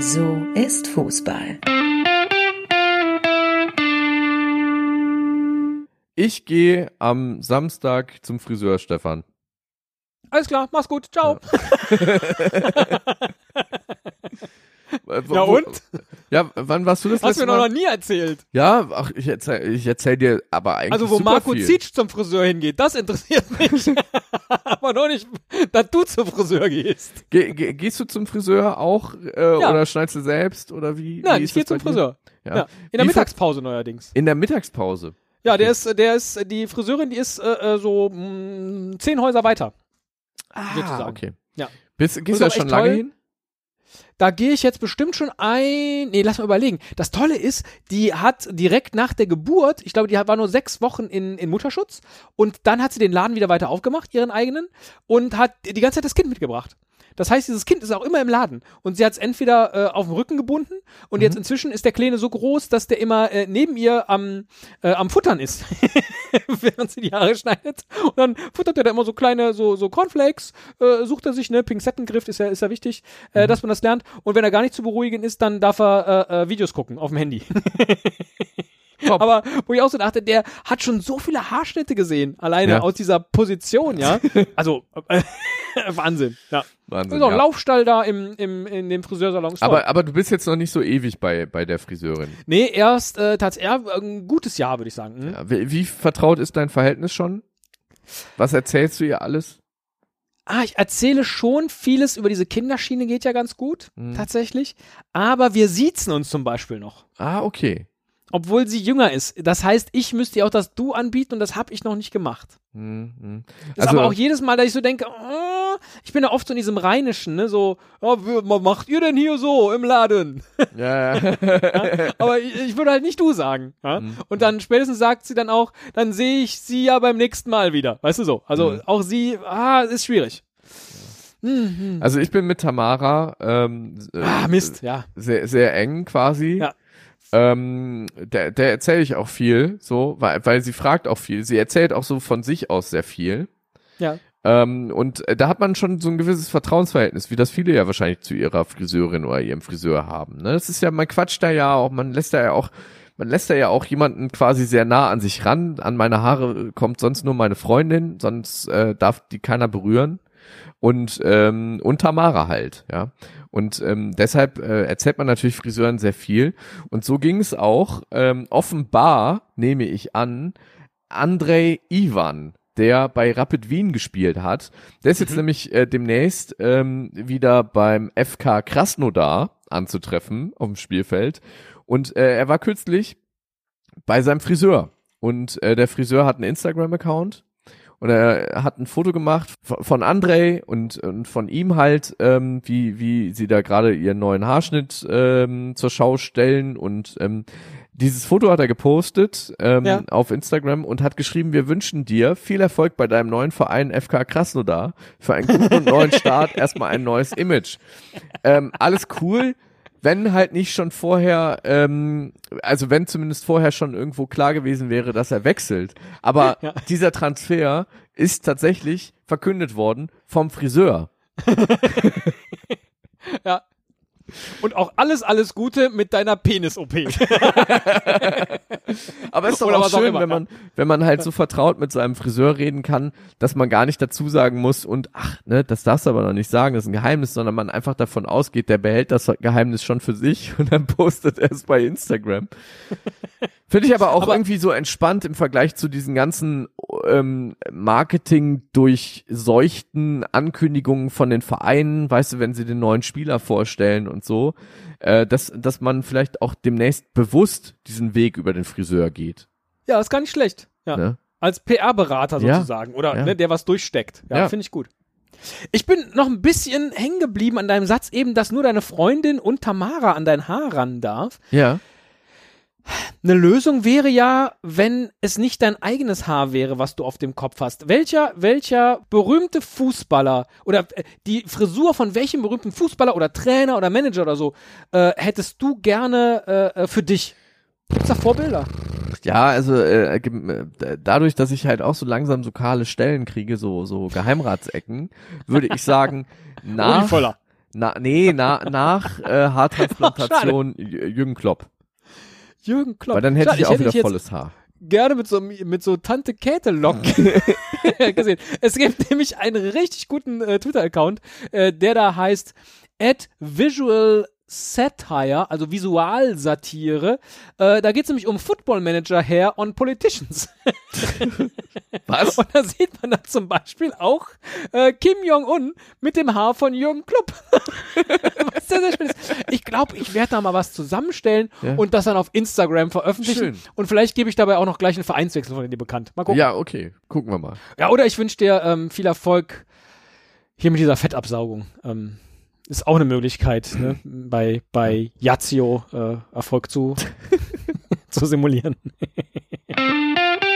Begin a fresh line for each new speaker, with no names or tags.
So ist Fußball.
Ich gehe am Samstag zum Friseur, Stefan.
Alles klar, mach's gut, ciao.
Wo-
Ja
wo-
und?
Ja, wann warst du das
Hast du mir noch
Mal?
nie erzählt.
Ja, ach, ich erzähl, ich erzähl dir aber eigentlich
Also wo Marco
viel.
Zitsch zum Friseur hingeht, das interessiert mich. Aber noch nicht, dass du zum Friseur gehst.
Ge ge gehst du zum Friseur auch äh,
Ja.
oder schneidest du selbst oder wie?
Nein,
wie
ich gehe zum? Friseur.
Ja.
Ja. In der
Wie
Mittagspause neuerdings.
In der Mittagspause.
Ja, der ist, der ist, die Friseurin, die ist äh, äh, so mh, zehn Häuser weiter. sozusagen.
Ah, okay.
Ja.
Bist, gehst du da schon lange
toll.
hin?
Da gehe ich jetzt bestimmt schon ein. Nee, lass mal überlegen. Das Tolle ist, die hat direkt nach der Geburt, ich glaube, die war nur sechs Wochen in, in Mutterschutz und dann hat sie den Laden wieder weiter aufgemacht, ihren eigenen, und hat die ganze Zeit das Kind mitgebracht. Das heißt, dieses Kind ist auch immer im Laden. Und sie hat es entweder äh, auf dem Rücken gebunden und jetzt inzwischen ist der Kleine so groß, dass der immer äh, neben ihr am, äh, am Futtern ist, während sie die Haare schneidet. Und dann futtert er da immer so kleine, so, so Cornflakes, äh, sucht er sich, ne, Pinzettengriff ist ja, ist ja wichtig, äh, dass man das lernt. Und wenn er gar nicht zu beruhigen ist, dann darf er äh, äh, Videos gucken auf dem Handy.
Top.
Aber wo ich auch so dachte, der hat schon so viele Haarschnitte gesehen, alleine
Ja.
aus dieser Position, ja. Also, äh, Wahnsinn, ja.
Wahnsinn.
Ist auch ein
ja.
Laufstall da im, im, in dem Friseursalon.
Aber, aber du bist jetzt noch nicht so ewig bei, bei der Friseurin.
nee, erst äh, tatsächlich ein gutes Jahr, würde ich sagen. Hm?
Ja, wie, wie vertraut ist dein Verhältnis schon? Was erzählst du ihr alles?
Ah, ich erzähle schon vieles über diese Kinderschiene, geht ja ganz gut,
Mhm.
tatsächlich. Aber wir siezen uns zum Beispiel noch.
Ah, okay.
Obwohl sie jünger ist. Das heißt, ich müsste ihr auch das Du anbieten und das habe ich noch nicht gemacht.
Hm, hm.
Ist aber auch jedes Mal, dass ich so denke, oh, ich bin ja oft so in diesem Rheinischen, ne, so, oh, was macht ihr denn hier so im Laden?
ja, ja.
Aber ich, ich würde halt nicht du sagen. Ja?
Mhm.
Und dann spätestens sagt sie dann auch, dann sehe ich sie ja beim nächsten Mal wieder. Weißt du so? Also
Mhm.
auch sie, ah, ist schwierig. Mhm.
Also ich bin mit Tamara ähm, äh,
Ah, Mist, ja.
sehr, sehr eng quasi.
Ja.
Ähm, der der erzähle ich auch viel, so, weil, weil sie fragt auch viel. Sie erzählt auch so von sich aus sehr viel.
Ja.
Ähm, und äh, da hat man schon so ein gewisses Vertrauensverhältnis, wie das viele ja wahrscheinlich zu ihrer Friseurin oder ihrem Friseur haben. Ne? Das ist ja, man quatscht da ja auch, man lässt da ja auch, man lässt da ja auch jemanden quasi sehr nah an sich ran. An meine Haare kommt sonst nur meine Freundin, sonst äh, darf die keiner berühren. Und, ähm, und Tamara halt, ja. Und ähm, deshalb äh, erzählt man natürlich Friseuren sehr viel. Und so ging es auch. Ähm, offenbar, nehme ich an, Andrei Ivan, der bei Rapid Wien gespielt hat. Der ist jetzt nämlich äh, demnächst ähm, wieder beim FK Krasnodar anzutreffen auf dem Spielfeld. Und äh, er war kürzlich bei seinem Friseur. Und äh, der Friseur hat einen Instagram-Account und er hat ein Foto gemacht von von Andrei und, und von ihm halt, ähm, wie, wie sie da gerade ihren neuen Haarschnitt ähm, zur Schau stellen und ähm, dieses Foto hat er gepostet ähm,
Ja.
auf Instagram und hat geschrieben, wir wünschen dir viel Erfolg bei deinem neuen Verein FK Krasnodar für einen guten und neuen Start, erstmal ein neues Image. Ähm, alles cool, wenn halt nicht schon vorher, ähm, also wenn zumindest vorher schon irgendwo klar gewesen wäre, dass er wechselt. Aber
Ja.
dieser Transfer ist tatsächlich verkündet worden vom Friseur.
Und auch alles, alles Gute mit deiner Penis-OP.
Aber es ist doch
Oder
auch schön,
immer,
wenn man, wenn man halt so vertraut mit seinem Friseur reden kann, dass man gar nicht dazu sagen muss und ach, ne, das darfst du aber noch nicht sagen, das ist ein Geheimnis, sondern man einfach davon ausgeht, der behält das Geheimnis schon für sich und dann postet er es bei Instagram. Finde ich aber auch
Aber-
irgendwie so entspannt im Vergleich zu diesen ganzen ähm, Marketing durchseuchten Ankündigungen von den Vereinen, weißt du, wenn sie den neuen Spieler vorstellen und so, äh, dass, dass man vielleicht auch demnächst bewusst diesen Weg über den Friseur geht.
ja, ist gar nicht schlecht. Ja.
Ne?
Als PR-Berater
Ja.
sozusagen. Oder
Ja.
ne, der was durchsteckt. Ja,
Ja.
finde ich gut. Ich bin noch ein bisschen hängen geblieben an deinem Satz eben, dass nur deine Freundin und Tamara an dein Haar ran darf.
Ja.
Eine Lösung wäre ja, wenn es nicht dein eigenes Haar wäre, was du auf dem Kopf hast. Welcher, welcher berühmte Fußballer oder äh, die Frisur von welchem berühmten Fußballer oder Trainer oder Manager oder so äh, hättest du gerne äh, äh, für dich? Gibt's da Vorbilder?
Ja, also äh, äh, dadurch, dass ich halt auch so langsam so kahle Stellen kriege, so so Geheimratsecken, würde ich sagen, nach,
Voller.
Na, nee, na, nach äh, Haartransplantation Jürgen Klopp.
Jürgen Klopp.
Weil dann hätte
Schade,
ich auch wieder
dich jetzt
volles Haar.
gerne mit so, mit so Tante Käthe Locken gesehen. Es gibt nämlich einen richtig guten äh, Twitter-Account, äh, der da heißt at visual Satire, also Visualsatire. Äh, da geht es nämlich um Football Manager Hair on Politicians.
Was?
Und da sieht man dann zum Beispiel auch äh, Kim Jong-un mit dem Haar von Jürgen Klopp. was sehr, sehr schön ist. Ich glaube, ich werde da mal was zusammenstellen
Ja.
und das dann auf Instagram veröffentlichen.
Schön.
Und vielleicht gebe ich dabei auch noch gleich einen Vereinswechsel von dir bekannt. Mal gucken.
Ja, okay. Gucken wir mal.
Ja, oder ich wünsche dir ähm, viel Erfolg hier mit dieser Fettabsaugung. Ähm, ist auch eine Möglichkeit, ne? bei, bei Yazio äh, Erfolg zu, zu simulieren.